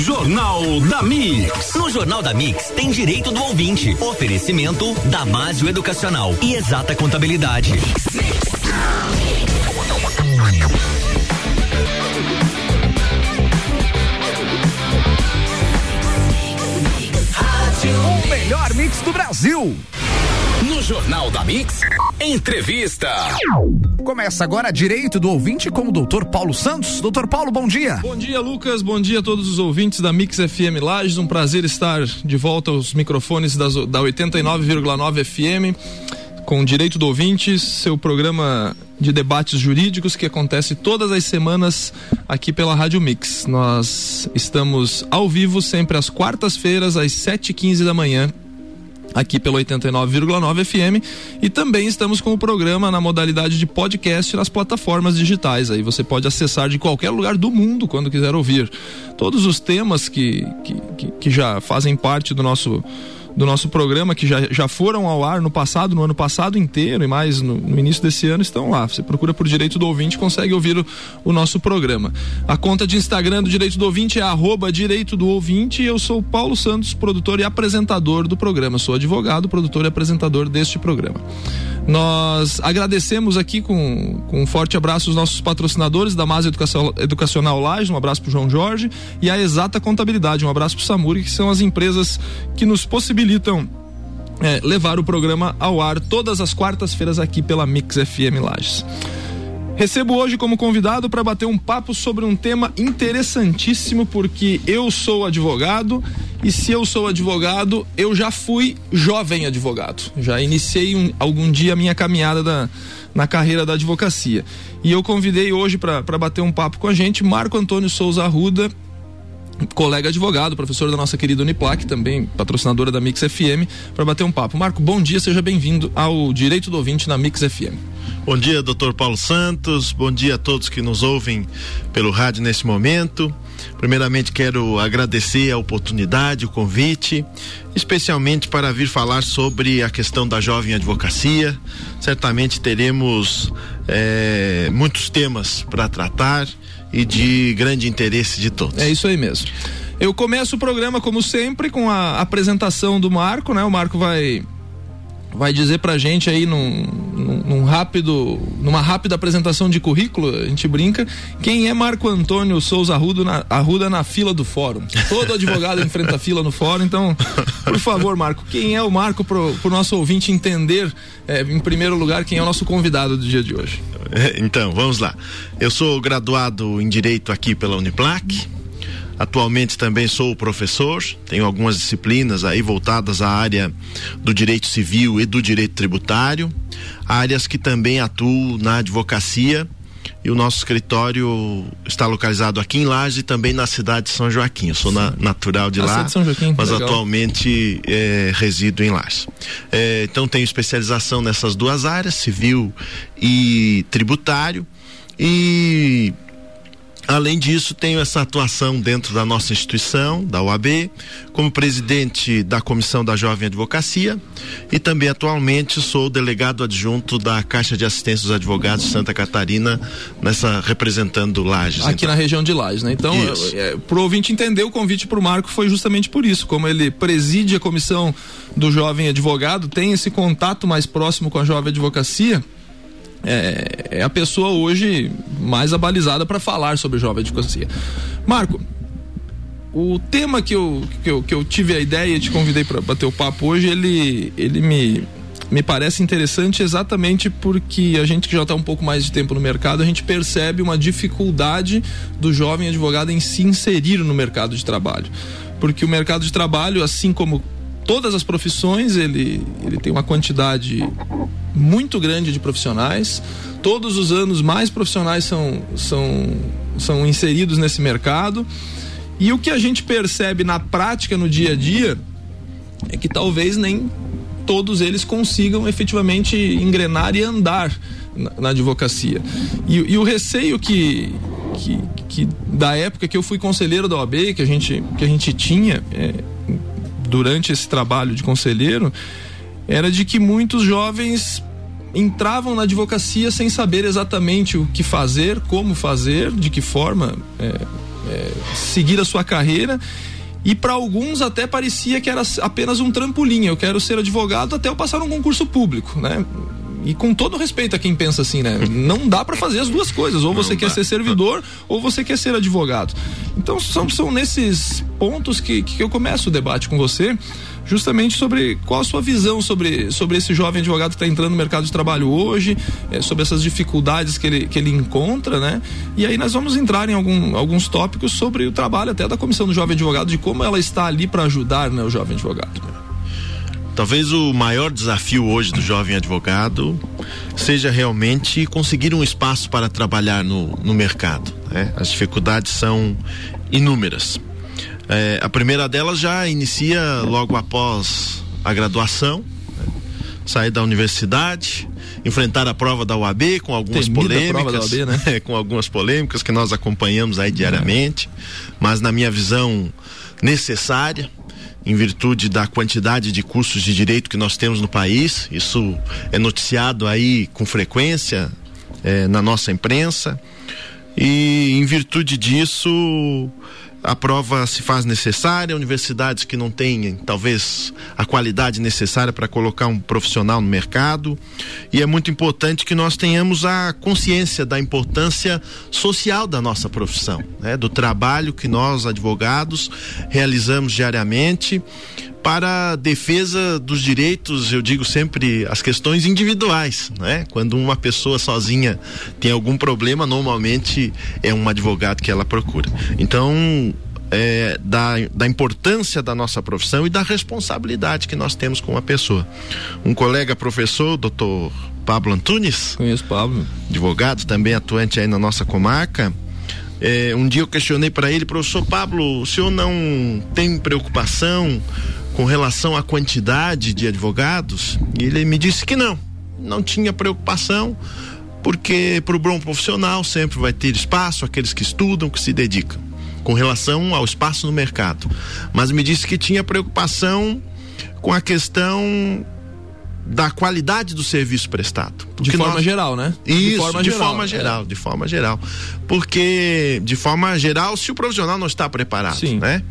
Jornal da Mix. No Jornal da Mix tem direito do ouvinte. Oferecimento Damásio Educacional e Exata Contabilidade. O melhor mix do Brasil. No Jornal da Mix, entrevista. Começa agora direito do ouvinte com o doutor Paulo Santos. Doutor Paulo, bom dia. Bom dia, Lucas. Bom dia a todos os ouvintes da Mix FM Lages. Um prazer estar de volta aos microfones das, da 89,9 FM com Direito do Ouvinte, seu programa de debates jurídicos que acontece todas as semanas aqui pela Rádio Mix. Nós estamos ao vivo sempre às quartas-feiras, às 7h15 da manhã, aqui pelo 89,9 FM e também estamos com o programa na modalidade de podcast nas plataformas digitais. Aí você pode acessar de qualquer lugar do mundo quando quiser ouvir todos os temas que, que, que, já fazem parte do nosso do nosso programa, que já, já foram ao ar no passado, no ano passado inteiro e mais no, no início desse ano, estão lá. Você procura por Direito do Ouvinte consegue ouvir o, o, nosso programa. A conta de Instagram do Direito do Ouvinte é arroba Direito do Ouvinte e eu sou Paulo Santos, produtor e apresentador do programa. Sou advogado, produtor e apresentador deste programa. Nós agradecemos aqui com, com um forte abraço os nossos patrocinadores da Masa Educação, Educacional Laje, um abraço para João Jorge, e a Exata Contabilidade, um abraço para o Samuri, que são as empresas que nos possibilitam é, levar o programa ao ar todas as quartas-feiras aqui pela Mix FM Lages. Recebo hoje como convidado para bater um papo sobre um tema interessantíssimo, porque eu sou advogado e se eu sou advogado, eu já fui jovem advogado. Já iniciei um, algum dia a minha caminhada da, na carreira da advocacia. E eu convidei hoje para bater um papo com a gente Marco Antônio Souza Arruda, colega advogado, professor da nossa querida Uniplac, também patrocinadora da Mix FM, para bater um papo. Marco, bom dia, seja bem-vindo ao Direito do Ouvinte na Mix FM. Bom dia, doutor Paulo Santos, bom dia a todos que nos ouvem pelo rádio nesse momento. Primeiramente, quero agradecer a oportunidade, o convite, especialmente para vir falar sobre a questão da jovem advocacia. Certamente teremos é, muitos temas para tratar e de grande interesse de todos. É isso aí mesmo. Eu começo o programa, como sempre, com a apresentação do Marco, né? O Marco vai vai dizer pra gente aí num, num, rápido, numa rápida apresentação de currículo, a gente brinca, quem é Marco Antônio Souza Arruda na, Arruda na fila do fórum. Todo advogado enfrenta fila no fórum, então, por favor, Marco, quem é o Marco pro, pro nosso ouvinte entender, é, em primeiro lugar, quem é o nosso convidado do dia de hoje? Então, vamos lá. Eu sou graduado em Direito aqui pela Uniplac. Atualmente também sou professor, tenho algumas disciplinas aí voltadas à área do direito civil e do direito tributário, áreas que também atuo na advocacia e o nosso escritório está localizado aqui em Laje e também na cidade de São Joaquim. Eu sou na, natural de lá, Joaquim, mas legal. atualmente é, resido em Laje. É, então tenho especialização nessas duas áreas, civil e tributário. E Além disso, tenho essa atuação dentro da nossa instituição, da UAB, como presidente da Comissão da Jovem Advocacia e também atualmente sou delegado adjunto da Caixa de Assistência dos Advogados de Santa Catarina, nessa representando Lages. Aqui então. na região de Lages, né? Então, é, pro ouvinte entender, o convite para o Marco foi justamente por isso, como ele preside a Comissão do Jovem Advogado, tem esse contato mais próximo com a Jovem Advocacia, é, é, a pessoa hoje mais abalizada para falar sobre jovem advocacia. Marco, o tema que eu, que eu, que eu tive a ideia e te convidei para bater o papo hoje, ele, ele me, me parece interessante exatamente porque a gente que já está um pouco mais de tempo no mercado, a gente percebe uma dificuldade do jovem advogado em se inserir no mercado de trabalho. Porque o mercado de trabalho, assim como todas as profissões, ele, ele tem uma quantidade muito grande de profissionais. Todos os anos mais profissionais são, são, são inseridos nesse mercado. E o que a gente percebe na prática, no dia a dia, é que talvez nem todos eles consigam efetivamente engrenar e andar na, na advocacia. E, e, o receio que, que, que, da época que eu fui conselheiro da OAB, que a gente, que a gente tinha é, durante esse trabalho de conselheiro, era de que muitos jovens entravam na advocacia sem saber exatamente o que fazer, como fazer, de que forma é, é, seguir a sua carreira e para alguns até parecia que era apenas um trampolim. Eu quero ser advogado até eu passar um concurso público, né? E com todo respeito a quem pensa assim, né? Não dá para fazer as duas coisas. Ou você Não quer dá. ser servidor ou você quer ser advogado. Então são, são nesses pontos que, que eu começo o debate com você justamente sobre qual a sua visão sobre, sobre esse jovem advogado que está entrando no mercado de trabalho hoje, é, sobre essas dificuldades que ele, que ele encontra, né? E aí nós vamos entrar em algum, alguns tópicos sobre o trabalho até da Comissão do Jovem Advogado, de como ela está ali para ajudar né, o jovem advogado. Talvez o maior desafio hoje do jovem advogado seja realmente conseguir um espaço para trabalhar no, no mercado. Né? As dificuldades são inúmeras. É, a primeira delas já inicia logo após a graduação, né? sair da universidade, enfrentar a prova da UAB com algumas Temida polêmicas, OAB, né? é, com algumas polêmicas que nós acompanhamos aí diariamente, mas na minha visão necessária em virtude da quantidade de cursos de direito que nós temos no país. Isso é noticiado aí com frequência é, na nossa imprensa. E em virtude disso, a prova se faz necessária, universidades que não têm talvez a qualidade necessária para colocar um profissional no mercado. E é muito importante que nós tenhamos a consciência da importância social da nossa profissão, né? do trabalho que nós, advogados, realizamos diariamente para a defesa dos direitos, eu digo sempre as questões individuais, né? Quando uma pessoa sozinha tem algum problema, normalmente é um advogado que ela procura. Então, é, da, da importância da nossa profissão e da responsabilidade que nós temos com a pessoa. Um colega professor, doutor Pablo Antunes. Conheço Pablo. Advogado, também atuante aí na nossa comarca. É, um dia eu questionei para ele, professor Pablo, o senhor não tem preocupação com relação à quantidade de advogados? Ele me disse que não, não tinha preocupação, porque para o bom profissional sempre vai ter espaço, aqueles que estudam, que se dedicam, com relação ao espaço no mercado. Mas me disse que tinha preocupação com a questão da qualidade do serviço prestado. De forma nós... geral, né? Isso, de forma de geral, forma geral é. de forma geral. Porque, de forma geral, se o profissional não está preparado, Sim. né?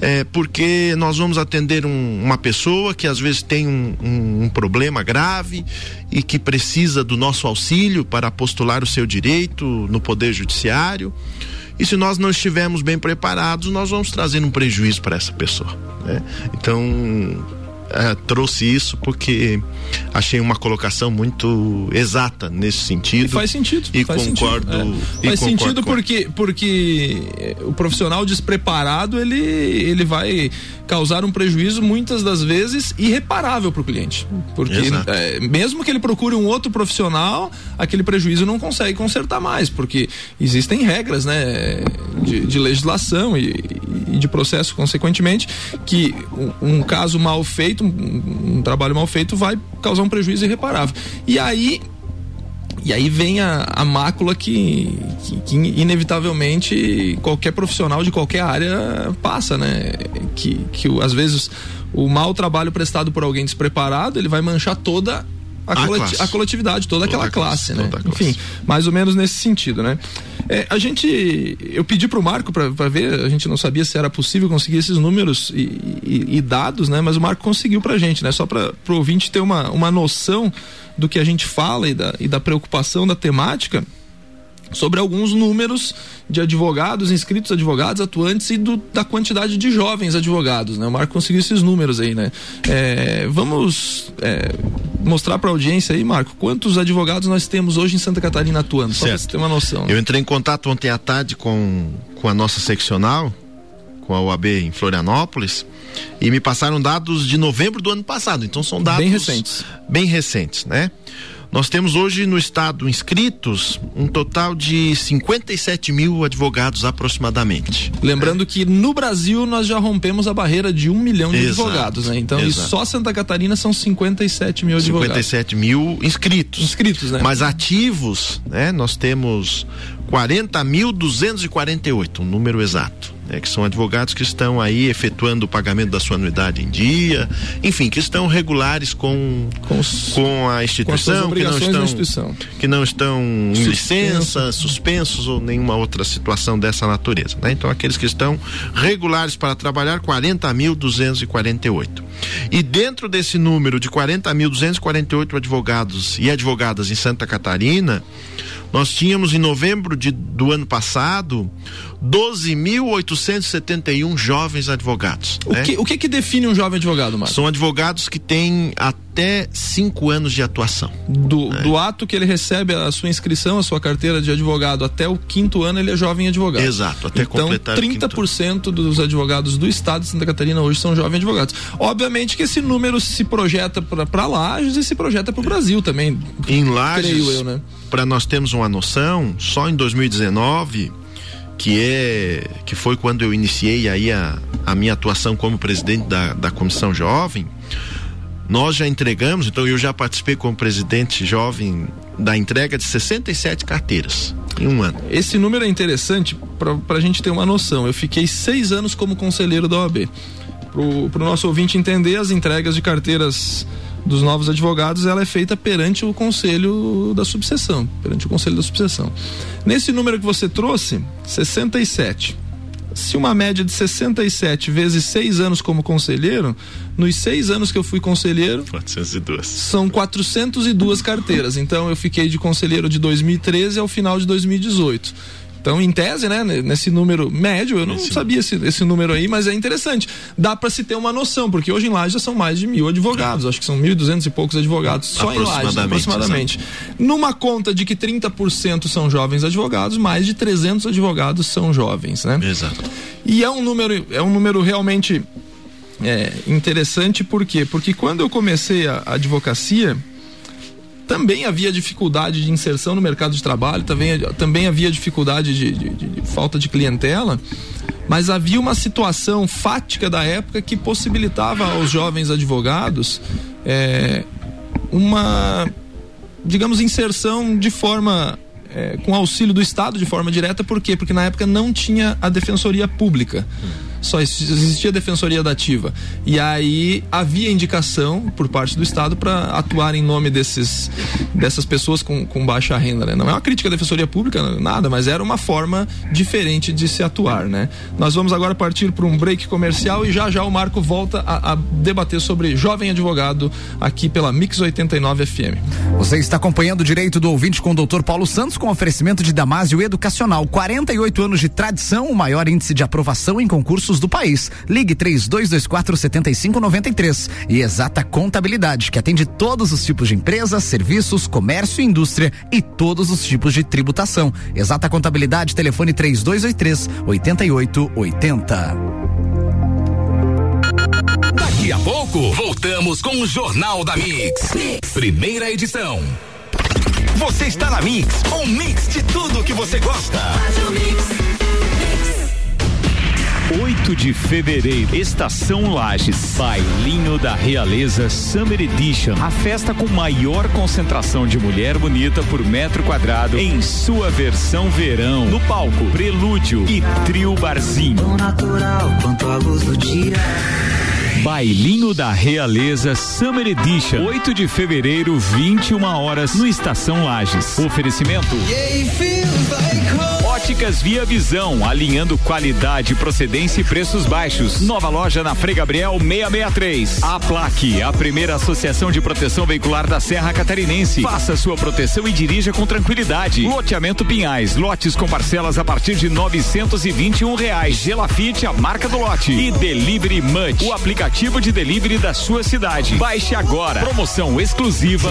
É porque nós vamos atender um, uma pessoa que às vezes tem um, um, um, problema grave e que precisa do nosso auxílio para postular o seu direito no Poder Judiciário. E se nós não estivermos bem preparados, nós vamos trazer um prejuízo para essa pessoa. Né? Então, é, trouxe isso porque achei uma colocação muito exata nesse sentido. E faz sentido. E faz concordo. Sentido, é. e faz concordo sentido porque, porque o profissional despreparado ele, ele vai causar um prejuízo muitas das vezes irreparável para o cliente. Porque é, mesmo que ele procure um outro profissional, aquele prejuízo não consegue consertar mais, porque existem regras né, de, de legislação e, e, de processo, consequentemente, que um, um caso mal feito, um, um trabalho mal feito, vai causar um prejuízo irreparável. E aí e aí vem a, a mácula que, que, que, inevitavelmente qualquer profissional de qualquer área passa, né? Que, que às vezes o mau trabalho prestado por alguém despreparado, ele vai manchar toda a, a, coleti a coletividade, toda, toda aquela classe, classe, né? Enfim, mais ou menos nesse sentido, né? É, a gente, eu pedi para o Marco para ver, a gente não sabia se era possível conseguir esses números e, e, e dados, né? Mas o Marco conseguiu para a gente, né? Só para o ouvinte ter uma, uma noção do que a gente fala e da, e da preocupação da temática sobre alguns números de advogados, inscritos advogados, atuantes e do, da quantidade de jovens advogados, né? O Marco conseguiu esses números aí, né? É, vamos é, mostrar para a audiência aí, Marco, quantos advogados nós temos hoje em Santa Catarina atuando, certo. só para você ter uma noção. Né? Eu entrei em contato ontem à tarde com, com a nossa seccional, com a UAB em Florianópolis, e me passaram dados de novembro do ano passado, então são dados bem recentes. Bem recentes, né? Nós temos hoje no estado inscritos um total de 57 mil advogados aproximadamente. Lembrando é. que no Brasil nós já rompemos a barreira de um milhão de exato, advogados, né? Então, exato. e só Santa Catarina são 57 mil advogados. 57 mil inscritos. Inscritos, né? Mas ativos, né? Nós temos 40.248, um número exato. Né, que são advogados que estão aí efetuando o pagamento da sua anuidade em dia, enfim, que estão regulares com, com, os, com a instituição, com que não estão, instituição. que não estão em Suspenso. licença, suspensos ou nenhuma outra situação dessa natureza. Né? Então, aqueles que estão regulares para trabalhar, 40.248. E dentro desse número de 40.248 advogados e advogadas em Santa Catarina, nós tínhamos em novembro de, do ano passado 12.871 jovens advogados. O, né? que, o que que define um jovem advogado, Marcos? São advogados que têm até cinco anos de atuação. Do, do ato que ele recebe a sua inscrição, a sua carteira de advogado, até o quinto ano ele é jovem advogado. Exato, até então, completar o quinto 30% dos advogados do estado de Santa Catarina hoje são jovens advogados. Obviamente que esse número se projeta para Lages e se projeta para o Brasil também. Em Lages, né? para nós termos uma noção, só em 2019, que é que foi quando eu iniciei aí a, a minha atuação como presidente da, da comissão jovem, nós já entregamos, então eu já participei como presidente jovem da entrega de 67 carteiras em um ano. Esse número é interessante para a gente ter uma noção. Eu fiquei seis anos como conselheiro da OAB. Para o nosso ouvinte entender, as entregas de carteiras dos novos advogados, ela é feita perante o conselho da subseção, perante o conselho da subseção. Nesse número que você trouxe, 67. Se uma média de 67 vezes seis anos como conselheiro, nos seis anos que eu fui conselheiro, 402. são 402 carteiras. Então eu fiquei de conselheiro de 2013 ao final de 2018. Então, em tese, né, nesse número médio, eu não Esse sabia esse, esse número aí, mas é interessante. Dá para se ter uma noção, porque hoje em Lages já são mais de mil advogados, acho que são 1.200 e poucos advogados só em Lages, aproximadamente. Numa conta de que 30% são jovens advogados, mais de 300 advogados são jovens, né? Exato. E é um número, é um número realmente é, interessante, por quê? Porque quando eu comecei a, a advocacia, também havia dificuldade de inserção no mercado de trabalho, também, também havia dificuldade de, de, de, de, falta de clientela, mas havia uma situação fática da época que possibilitava aos jovens advogados é, uma, digamos, inserção de forma. É, com auxílio do Estado de forma direta, por quê? Porque na época não tinha a defensoria pública. Só existia a defensoria dativa. E aí havia indicação por parte do Estado para atuar em nome desses, dessas pessoas com, com baixa renda. Né? Não é uma crítica à defensoria pública, nada, mas era uma forma diferente de se atuar. Né? Nós vamos agora partir para um break comercial e já já o Marco volta a, a debater sobre jovem advogado aqui pela Mix 89 FM. Você está acompanhando o Direito do Ouvinte com o Dr. Paulo Santos com oferecimento de Damásio Educacional. 48 anos de tradição, o maior índice de aprovação em concursos do país. Ligue 3224 7593 e Exata Contabilidade, que atende todos os tipos de empresas, serviços, comércio e indústria e todos os tipos de tributação. Exata Contabilidade, telefone 3283 8880. Daqui a pouco, voltamos com o Jornal da mix. mix. Primeira edição. Você está na Mix, um mix de tudo que você gosta. 8 de fevereiro, Estação Lages, Bailinho da Realeza Summer Edition. A festa com maior concentração de mulher bonita por metro quadrado em sua versão verão. No palco, Prelúdio e Trio Barzinho. Tão natural quanto a luz do dia. Bailinho da Realeza Summer Edition. 8 de fevereiro, 21 horas, no Estação Lages. Oferecimento. Óticas Via Visão, alinhando qualidade, procedência e preços baixos. Nova loja na Frei Gabriel 663. A Plaque, a primeira associação de proteção veicular da Serra Catarinense. Faça sua proteção e dirija com tranquilidade. Loteamento Pinhais, lotes com parcelas a partir de 921 reais. Gelafite, a marca do lote. E Delivery Munch, o aplicativo de delivery da sua cidade. Baixe agora. Promoção exclusiva.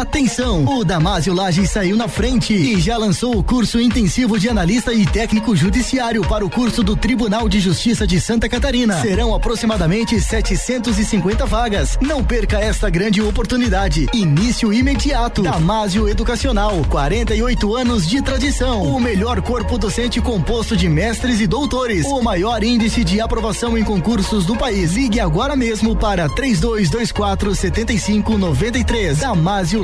Atenção! O Damásio Lages saiu na frente e já lançou o curso intensivo de analista e técnico judiciário para o curso do Tribunal de Justiça de Santa Catarina. Serão aproximadamente 750 vagas. Não perca esta grande oportunidade. Início imediato. Damásio Educacional, 48 anos de tradição. O melhor corpo docente composto de mestres e doutores. O maior índice de aprovação em concursos do país. Ligue agora mesmo para 3224 7593. Damásio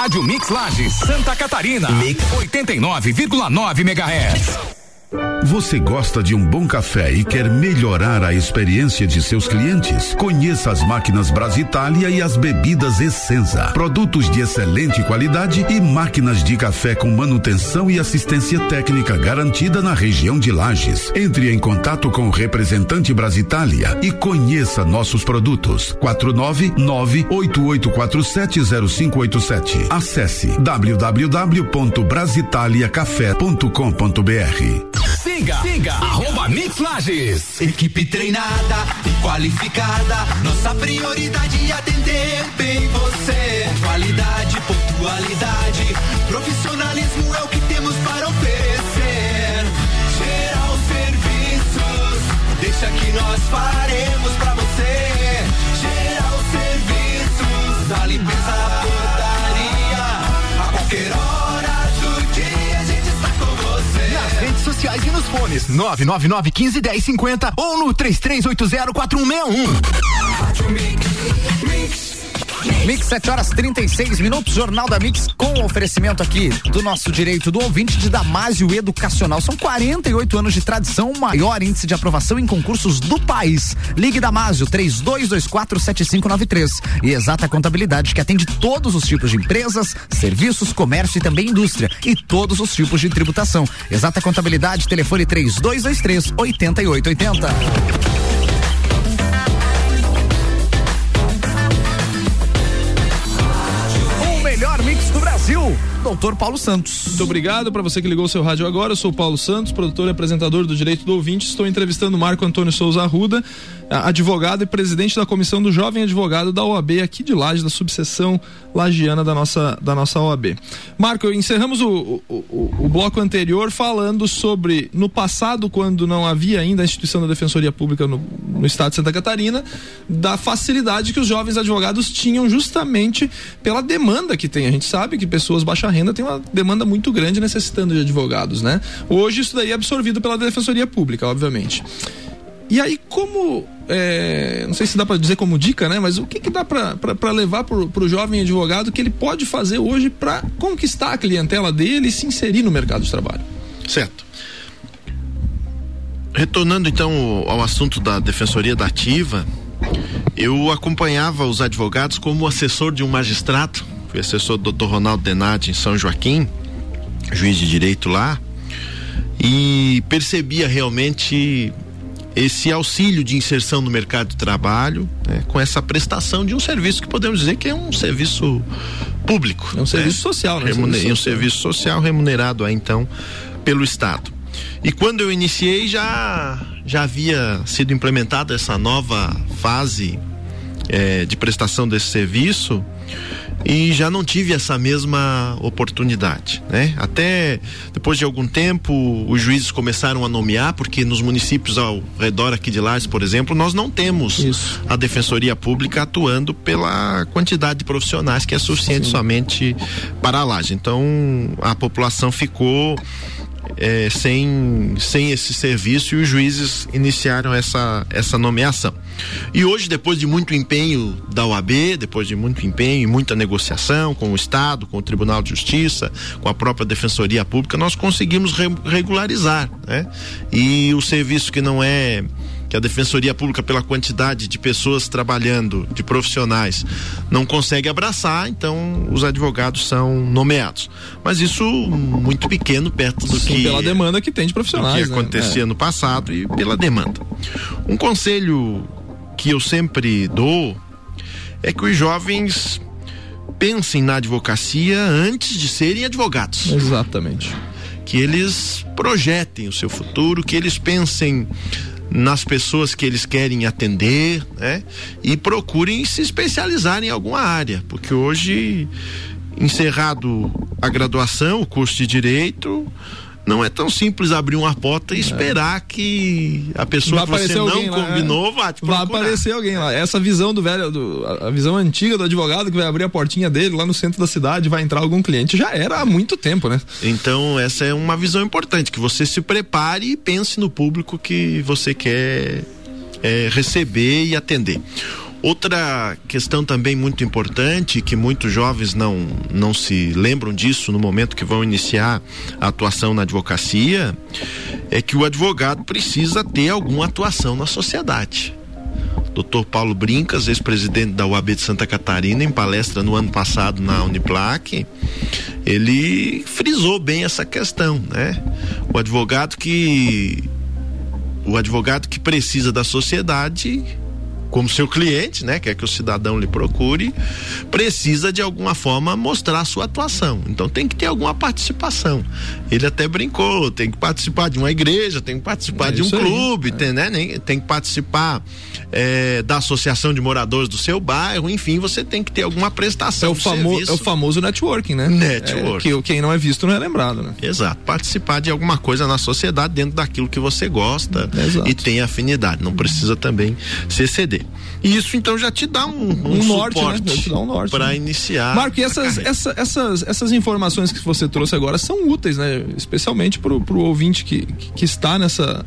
Rádio Mix Lages, Santa Catarina. Mix 89,9 MHz. Você gosta de um bom café e quer melhorar a experiência de seus clientes? Conheça as máquinas Brasitalia e as bebidas Essenza. Produtos de excelente qualidade e máquinas de café com manutenção e assistência técnica garantida na região de Lages. Entre em contato com o representante Brasitalia e conheça nossos produtos. 49988470587. Acesse www.brasitaliacafé.com.br. Siga, siga, arroba Mix Lages. Equipe treinada e qualificada, nossa prioridade é atender bem você. Qualidade, pontualidade, profissionalismo é o que temos para oferecer. Geral Serviços, deixa que nós faremos pra sociais e nos fones 999 15 10 50 ou no 3380 4161. Mix 7 horas 36 minutos, Jornal da Mix com oferecimento aqui do nosso direito do ouvinte de Damásio Educacional. São 48 anos de tradição, maior índice de aprovação em concursos do país. Ligue Damásio 32247593 e exata contabilidade que atende todos os tipos de empresas, serviços, comércio e também indústria e todos os tipos de tributação. Exata contabilidade, telefone 3223 8880. Doutor Paulo Santos. Muito obrigado para você que ligou o seu rádio agora. Eu sou Paulo Santos, produtor e apresentador do Direito do Ouvinte. Estou entrevistando Marco Antônio Souza Arruda, advogado e presidente da comissão do Jovem Advogado da OAB aqui de Laje, da subseção lagiana da nossa, da nossa OAB. Marco, encerramos o, o, o- o bloco anterior falando sobre, no passado, quando não havia ainda a instituição da Defensoria Pública no, no estado de Santa Catarina, da facilidade que os jovens advogados tinham justamente pela demanda que tem. A gente sabe que pessoas baixa renda têm uma demanda muito grande necessitando de advogados, né? Hoje isso daí é absorvido pela Defensoria Pública, obviamente. E aí, como. é, não sei se dá para dizer como dica, né? Mas o que, que dá para levar pro, pro jovem advogado que ele pode fazer hoje para conquistar a clientela dele e se inserir no mercado de trabalho? Certo. Retornando então ao assunto da defensoria da ativa, eu acompanhava os advogados como assessor de um magistrado, fui assessor do Dr. Ronaldo Denati em São Joaquim, juiz de direito lá, e percebia realmente esse auxílio de inserção no mercado de trabalho, né, com essa prestação de um serviço que podemos dizer que é um serviço público. É um serviço social, né? Remune- Serviço um serviço social remunerado aí, então pelo Estado. E quando eu iniciei já já havia sido implementada essa nova fase eh, de prestação desse serviço e já não tive essa mesma oportunidade, né? Até depois de algum tempo os juízes começaram a nomear porque nos municípios ao redor aqui de Lages, por exemplo, nós não temos Isso. a defensoria pública atuando pela quantidade de profissionais que é suficiente somente para a Laje. Então a população ficou eh, sem, sem esse serviço e os juízes iniciaram essa, essa nomeação. E hoje, depois de muito empenho da OAB, depois de muito empenho e muita negociação com o Estado, com o Tribunal de Justiça, com a própria Defensoria Pública, nós conseguimos re- regularizar, né? E o serviço que não é que a Defensoria Pública, pela quantidade de pessoas trabalhando, de profissionais, não consegue abraçar, então os advogados são nomeados. Mas isso muito pequeno perto do Sim, que pela demanda que tem de profissionais. que né? acontecia no passado e pela demanda. Um conselho que eu sempre dou é que os jovens pensem na advocacia antes de serem advogados Exatamente. que eles projetem o seu futuro, que eles pensem nas pessoas que eles querem atender, né? E procurem se especializar em alguma área, porque hoje encerrado a graduação, o curso de direito, não é tão simples abrir uma porta e É. esperar que a pessoa que você não lá, combinou é. vá te Vai procurar. aparecer alguém lá. Essa visão do velho, do- a, a visão antiga do advogado que vai abrir a portinha dele lá no centro da cidade, vai entrar algum cliente, já era há muito tempo, né? Então, essa é uma visão importante, que você se prepare e pense no público que você quer é, receber e atender. Outra questão também muito importante, que muitos jovens não, não se lembram disso no momento que vão iniciar a atuação na advocacia, é que o advogado precisa ter alguma atuação na sociedade. Dr. Paulo Brincas, ex-presidente da UAB de Santa Catarina, em palestra no ano passado na Uniplac, ele frisou bem essa questão, né? O advogado que o advogado que precisa da sociedade como seu cliente, né, quer que o cidadão lhe procure, precisa de alguma forma mostrar a sua atuação. Então tem que ter alguma participação. Ele até brincou, tem que participar de uma igreja, tem que participar É de um aí, clube, tem, né, tem que participar eh, da associação de moradores do seu bairro, enfim, você tem que ter alguma É prestação o, de famo, é o famoso networking, né? Networking. É, que quem não é visto não é lembrado, né? Exato, participar de alguma coisa na sociedade dentro daquilo que você gosta e tem afinidade, não precisa também se exceder. E isso então já te dá um, um, Um norte, né? Já te dá um norte, para né? iniciar. Marco, e essas, essa- essas, essas informações que você trouxe agora são úteis, né? Especialmente pro, pro ouvinte que, que está nessa,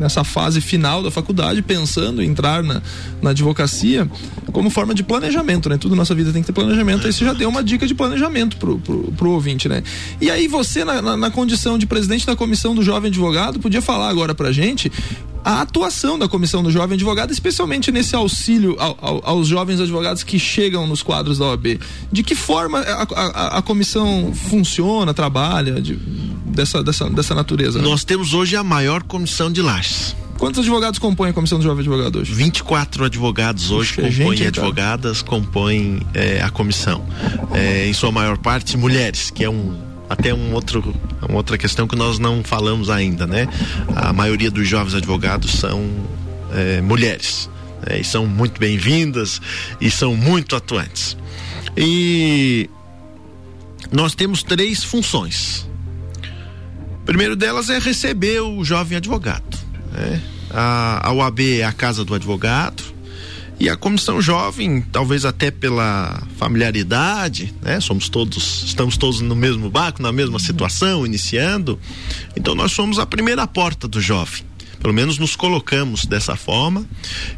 nessa fase final da faculdade, pensando em entrar na, na advocacia, como forma de planejamento, né? Tudo na nossa vida tem que ter planejamento. Aí você já deu uma dica de planejamento pro, pro, pro ouvinte, né? E aí você, na, na, na condição de presidente da comissão do jovem advogado, podia falar agora pra gente a atuação da comissão do jovem advogado, especialmente nesse auxílio ao- ao- aos jovens advogados que chegam nos quadros da OAB. De que forma a, a- a comissão funciona, trabalha, de- dessa, dessa, dessa natureza? né? Nós temos hoje a maior comissão de lajes. Quantos advogados compõem a comissão do jovem advogado hoje? 24 advogados hoje Puxa, é compõem, gente, cara? advogadas compõem eh, a comissão. Eh, em sua maior parte, mulheres, que é um até um outro, uma outra questão que nós não falamos ainda, né? A maioria dos jovens advogados são eh, mulheres. né? E são muito bem-vindas e são muito atuantes. E nós temos três funções. Primeiro delas é receber o jovem advogado. né? A, a UAB é a casa do advogado e a comissão jovem, talvez até pela familiaridade, né? Somos todos, estamos todos no mesmo barco, na mesma situação, iniciando. Então nós somos a primeira porta do jovem. Pelo menos nos colocamos dessa forma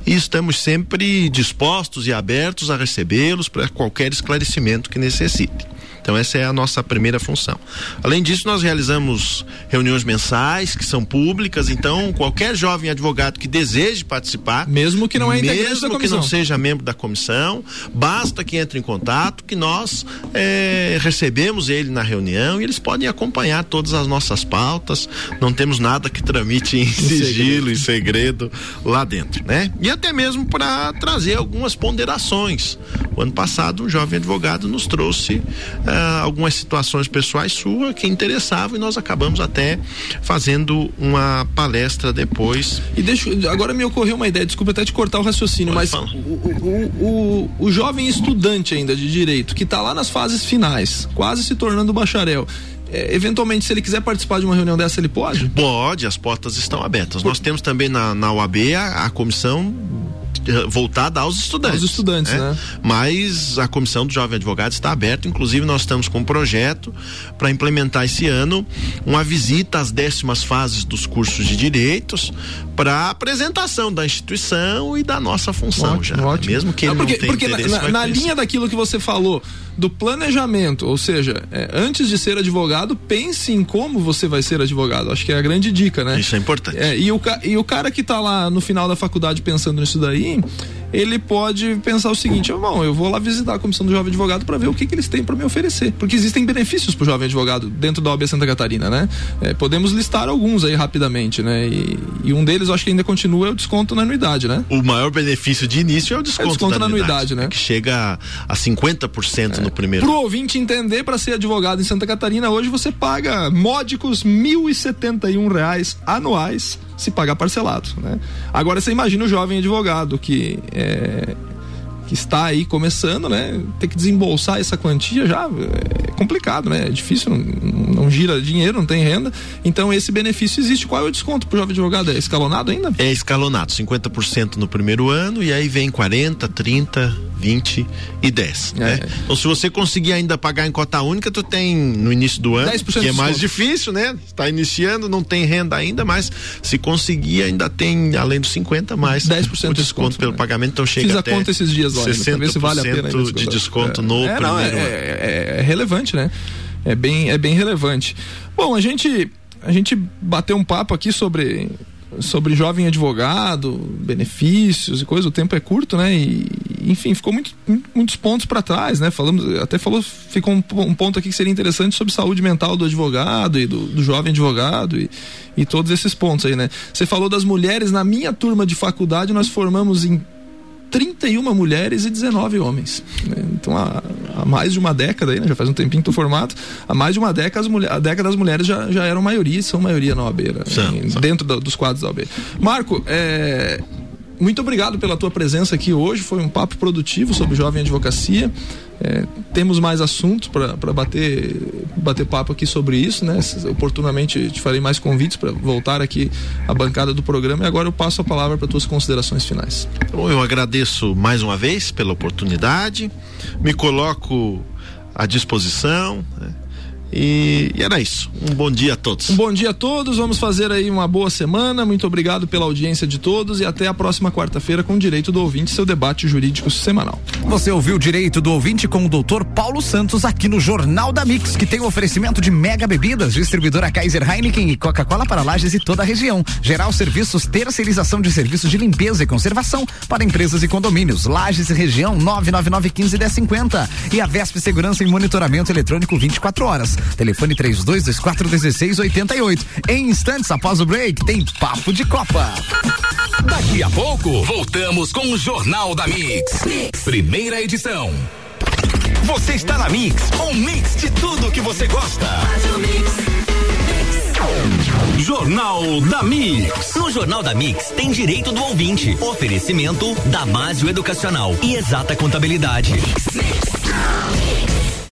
e estamos sempre dispostos e abertos a recebê-los para qualquer esclarecimento que necessite. Então essa é a nossa primeira função. Além disso, nós realizamos reuniões mensais que são públicas, então qualquer jovem advogado que deseje participar, mesmo que não é mesmo que não seja membro da comissão, basta que entre em contato, que nós eh, recebemos ele na reunião e eles podem acompanhar todas as nossas pautas. Não temos nada que tramite em sigilo, em segredo lá dentro, né? E até mesmo para trazer algumas ponderações. O ano passado, um jovem advogado nos trouxe ah, algumas situações pessoais suas que interessavam e nós acabamos até fazendo uma palestra depois. E deixa, agora me ocorreu uma ideia, desculpa até te cortar o raciocínio, mas o, o, o, o jovem estudante ainda de direito, que está lá nas fases finais, quase se tornando bacharel, é, eventualmente, se ele quiser participar de uma reunião dessa, ele pode? Pode, as portas estão abertas. Nós temos também na, na UAB a, a comissão voltada aos estudantes. Aos estudantes, né? Mas a comissão do jovem advogado está aberta. Inclusive, nós estamos com um projeto para implementar esse ano uma visita às décimas fases dos cursos de direitos para apresentação da instituição e da nossa função já. Mesmo que ele Não, porque, não tenha porque na- na, na linha daquilo que você falou do planejamento, ou seja, é, antes de ser advogado, pense em como você vai ser advogado. Acho que é a grande dica, né? Isso é importante. É, e, o, e o cara que tá lá no final da faculdade pensando nisso daí, ele pode pensar o seguinte: bom, eu vou lá visitar a comissão do jovem advogado para ver o que, que eles têm para me oferecer. Porque existem benefícios pro jovem advogado dentro da OAB Santa Catarina, né? É, podemos listar alguns aí rapidamente, né? E, e um deles, acho que ainda continua, é o desconto na anuidade, né? O maior benefício de início é o desconto, desconto da na anuidade, né? Que chega a 50% no primeiro. Pro ouvinte entender, para ser advogado em Santa Catarina, hoje você paga módicos 1.071 reais anuais, se pagar parcelado, né? Agora você imagina o jovem advogado que é, que está aí começando, né? Ter que desembolsar essa quantia já é complicado, né? É difícil, não, não gira dinheiro, não tem renda. Então esse benefício existe. Qual é o desconto pro jovem advogado? É escalonado ainda? É escalonado, 50% no primeiro ano e aí vem 40, 30, 20 e 10, É. né? Então se você conseguir ainda pagar em cota única, tu tem no início do ano, 10% que é mais desconto. difícil, né? Está iniciando, não tem renda ainda, mas se conseguir ainda tem além dos 50 mais 10% o de desconto desconto, pelo né? pagamento, então chega Fiz a até conta esses dias lá, ainda, pra ver se vale a pena. ainda 60% de desconto no é, não, é, primeiro ano. é, é relevante, né? É bem, é bem relevante. Bom, a gente, a gente bateu um papo aqui sobre sobre jovem advogado, benefícios e coisa, o tempo é curto, né? E, enfim, ficou muito, muitos pontos para trás, né? Falamos, até falou, ficou um, um ponto aqui que seria interessante sobre saúde mental do advogado e do, do jovem advogado e, e todos esses pontos aí, né? Você falou das mulheres, na minha turma de faculdade nós formamos em 31 mulheres e 19 homens. né? Então, há, há mais de uma década, aí, né? já faz um tempinho que estou formado, há mais de uma década as, mulher, a década das mulheres já, já eram maioria e são maioria na OAB, né? Dentro da- dos quadros da OAB. Marco, é, muito obrigado pela tua presença aqui hoje, foi um papo produtivo sobre jovem advocacia. É, temos mais assuntos para bater, bater papo aqui sobre isso, né? Oportunamente te farei mais convites para voltar aqui à bancada do programa e agora eu passo a palavra para tuas considerações finais. Bom, eu agradeço mais uma vez pela oportunidade, me coloco à disposição né? E, e era isso. Um bom dia a todos. Um bom dia a todos, vamos fazer aí uma boa semana. Muito obrigado pela audiência de todos e até a próxima quarta-feira com o Direito do Ouvinte, seu debate jurídico semanal. Você ouviu o Direito do Ouvinte com o doutor Paulo Santos aqui no Jornal da Mix, que tem o oferecimento de Mega Bebidas, distribuidora Kaiser Heineken e Coca-Cola para lajes e toda a região. Geral Serviços, terceirização de serviços de limpeza e conservação para empresas e condomínios. Lages e região 99915 1050. E a Vesp Segurança em Monitoramento Eletrônico 24 horas. Telefone 3224 1688. Em instantes após o break, tem Papo de Copa. Daqui a pouco, voltamos com o Jornal da mix. Primeira edição. Você está na Mix, um mix de tudo que você gosta. Jornal da Mix. No Jornal da Mix tem direito do ouvinte. Oferecimento Damásio Educacional e Exata Contabilidade.